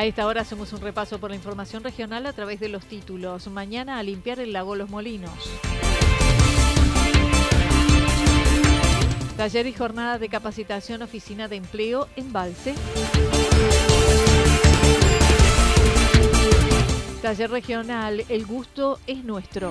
A esta hora hacemos un repaso por la información regional a través de los títulos. Mañana a limpiar el lago Los Molinos. Taller y jornada de capacitación oficina de empleo en Balse. Taller regional El gusto es nuestro.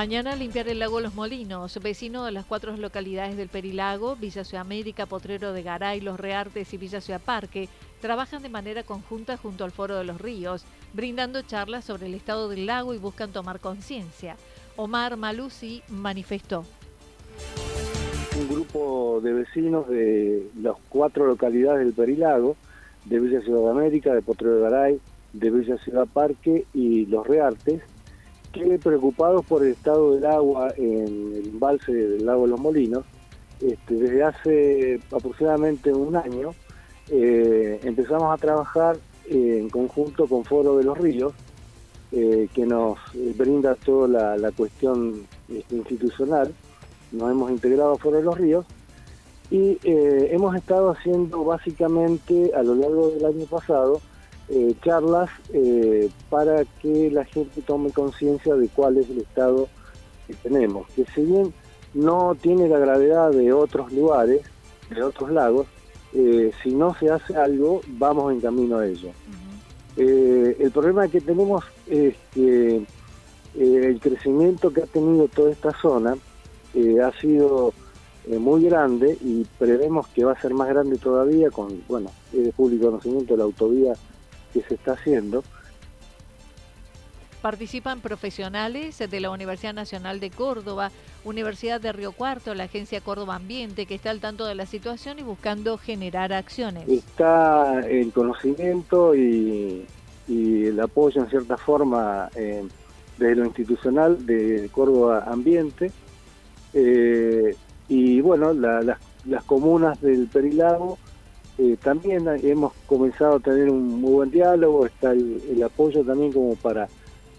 Mañana limpiar el lago Los Molinos, vecino de las cuatro localidades del Perilago, Villa Ciudad América, Potrero de Garay, Los Reartes y Villa Ciudad Parque, trabajan de manera conjunta junto al Foro de los Ríos, brindando charlas sobre el estado del lago y buscan tomar conciencia. Omar Malusi manifestó. Un grupo de vecinos de las cuatro localidades del Perilago, de Villa Ciudad América, de Potrero de Garay, de Villa Ciudad Parque y Los Reartes, que preocupados por el estado del agua en el embalse del lago Los Molinos, este, desde hace aproximadamente un año eh, empezamos a trabajar en conjunto con Foro de los Ríos, eh, que nos brinda toda la, cuestión este, institucional. Nos hemos integrado a Foro de los Ríos y eh, hemos estado haciendo básicamente a lo largo del año pasado eh, charlas eh, para que la gente tome conciencia de cuál es el estado que tenemos. Que si bien no tiene la gravedad de otros lugares, de otros lagos, eh, si no se hace algo, vamos en camino a ello. el problema que tenemos es que el crecimiento que ha tenido toda esta zona ha sido muy grande y prevemos que va a ser más grande todavía con, bueno, es de público conocimiento la autovía que se está haciendo. Participan profesionales de la Universidad Nacional de Córdoba, Universidad de Río Cuarto, la Agencia Córdoba Ambiente, que está al tanto de la situación y buscando generar acciones. Está el conocimiento y, el apoyo en cierta forma eh, desde lo institucional de Córdoba Ambiente. Eh, y bueno, las comunas del Perilago eh, también hemos comenzado a tener un muy buen diálogo, está el, apoyo también como para,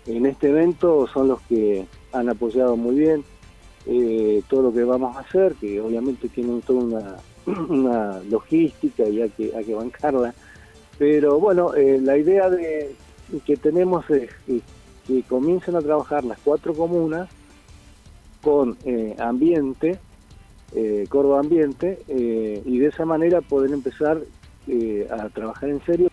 en este evento son los que han apoyado muy bien eh, todo lo que vamos a hacer, que obviamente tienen toda una, una logística y hay que, hay que bancarla, pero bueno, eh, la idea de que tenemos es, que comiencen a trabajar las cuatro comunas con ambiente, eh, Córdoba Ambiente eh, y de esa manera poder empezar eh, a trabajar en serio.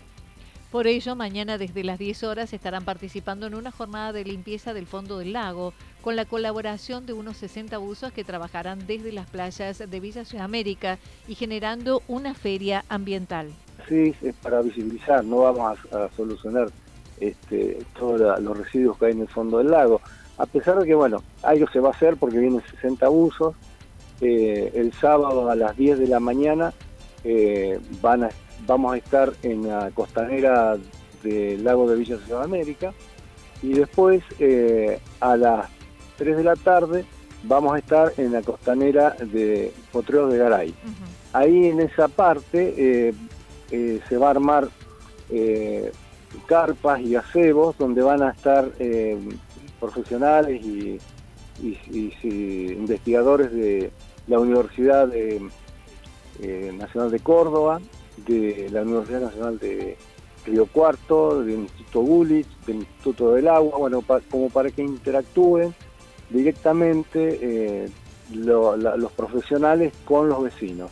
Por ello, mañana desde las 10 horas estarán participando en una jornada de limpieza del fondo del lago, con la colaboración de unos 60 buzos que trabajarán desde las playas de Villa Ciudad América y generando una feria ambiental. Sí, es para visibilizar, no vamos a, solucionar este, todos los residuos que hay en el fondo del lago, a pesar de que, bueno, algo se va a hacer porque vienen 60 buzos, eh, el sábado a las 10 de la mañana eh, van a, vamos a estar en la costanera del lago de Villa Ciudad América y después eh, a las 3 de la tarde vamos a estar en la costanera de Potreros de Garay. Ahí en esa parte se va a armar carpas y gazebos donde van a estar profesionales y, investigadores de la Universidad eh, Nacional de Córdoba, de la Universidad Nacional de Río Cuarto, del Instituto Gulich, del Instituto del Agua, bueno, como para que interactúen directamente eh, los profesionales con los vecinos.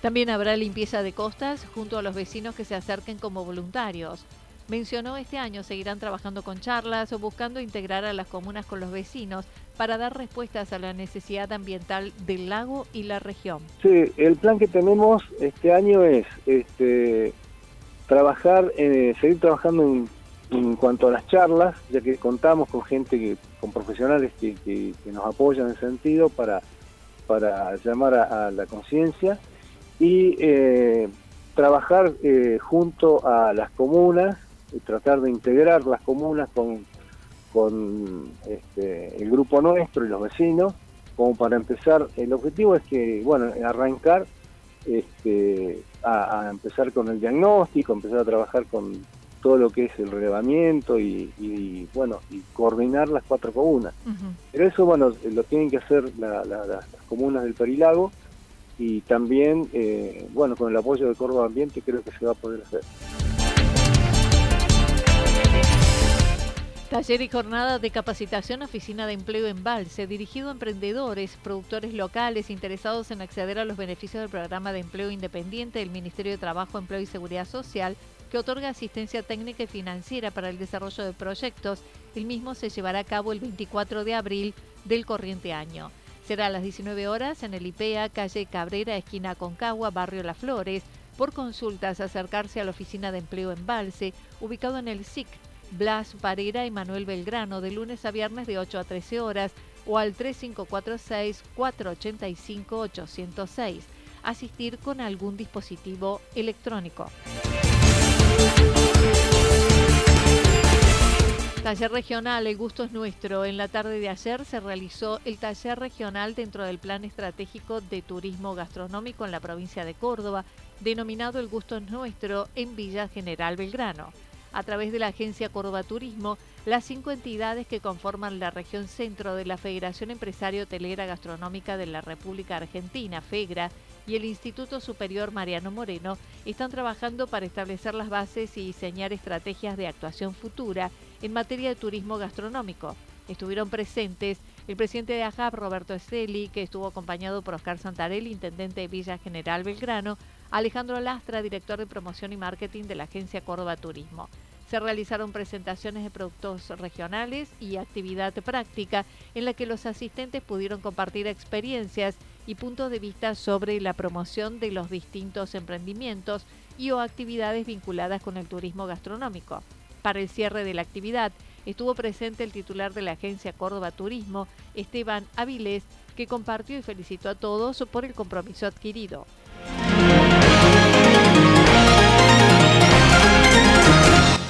También habrá limpieza de costas junto a los vecinos que se acerquen como voluntarios. Mencionó este año seguirán trabajando con charlas o buscando integrar a las comunas con los vecinos para dar respuestas a la necesidad ambiental del lago y la región. Sí, el plan que tenemos este año es este, trabajar, eh, seguir trabajando en, cuanto a las charlas, ya que contamos con gente, que, con profesionales que, nos apoyan en ese sentido para, llamar a, la conciencia y eh, trabajar eh, junto a las comunas tratar de integrar las comunas con, con este, el grupo nuestro y los vecinos, como para empezar, el objetivo es que, bueno, arrancar este, a, empezar con el diagnóstico, empezar a trabajar con todo lo que es el relevamiento y, bueno, y coordinar las cuatro comunas. Pero eso, bueno, lo tienen que hacer las comunas del Perilago y también, eh, bueno, con el apoyo de Córdoba Ambiente creo que se va a poder hacer. Taller y jornada de capacitación Oficina de Empleo en Valse, dirigido a emprendedores, productores locales interesados en acceder a los beneficios del programa de empleo independiente del Ministerio de Trabajo, Empleo y Seguridad Social, que otorga asistencia técnica y financiera para el desarrollo de proyectos. El mismo se llevará a cabo el 24 de abril del corriente año. Será a las 19 horas en el IPEA, calle Cabrera, esquina Concagua, barrio Las Flores. Por consultas, acercarse a la Oficina de Empleo en Valse, ubicado en el SIC Blas Parera y Manuel Belgrano de lunes a viernes de 8 a 13 horas o al 3546-485-806. Asistir con algún dispositivo electrónico. Taller regional, el gusto es nuestro. En la tarde de ayer se realizó el taller regional dentro del Plan Estratégico de Turismo Gastronómico en la provincia de Córdoba, denominado El gusto es nuestro en Villa General Belgrano a través de la Agencia Córdoba Turismo, las cinco entidades que conforman la región centro de la Federación Empresario Hotelera Gastronómica de la República Argentina, FEGRA, y el Instituto Superior Mariano Moreno están trabajando para establecer las bases y diseñar estrategias de actuación futura en materia de turismo gastronómico. Estuvieron presentes el presidente de AJAP, Roberto Esteli, que estuvo acompañado por Oscar Santarelli, intendente de Villa General Belgrano, Alejandro Lastra, director de promoción y marketing de la agencia Córdoba Turismo. Se realizaron presentaciones de productos regionales y actividad práctica en la que los asistentes pudieron compartir experiencias y puntos de vista sobre la promoción de los distintos emprendimientos y o actividades vinculadas con el turismo gastronómico. Para el cierre de la actividad estuvo presente el titular de la agencia Córdoba Turismo, Esteban Avilés, que compartió y felicitó a todos por el compromiso adquirido.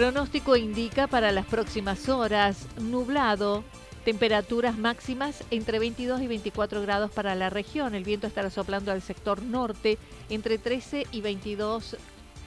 Pronóstico indica para las próximas horas nublado, temperaturas máximas entre 22 y 24 grados para la región. El viento estará soplando al sector norte entre 13 y 22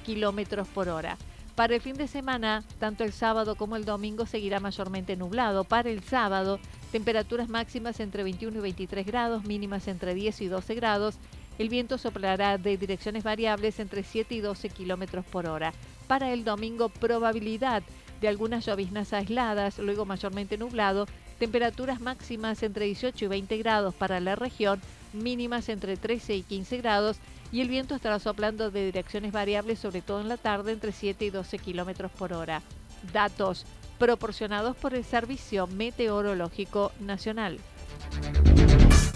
kilómetros por hora. Para el fin de semana, tanto el sábado como el domingo seguirá mayormente nublado. Para el sábado, temperaturas máximas entre 21 y 23 grados, mínimas entre 10 y 12 grados. El viento soplará de direcciones variables entre 7 y 12 kilómetros por hora. Para el domingo, probabilidad de algunas lloviznas aisladas, luego mayormente nublado, temperaturas máximas entre 18 y 20 grados para la región, mínimas entre 13 y 15 grados, y el viento estará soplando de direcciones variables, sobre todo en la tarde, entre 7 y 12 kilómetros por hora. Datos proporcionados por el Servicio Meteorológico Nacional.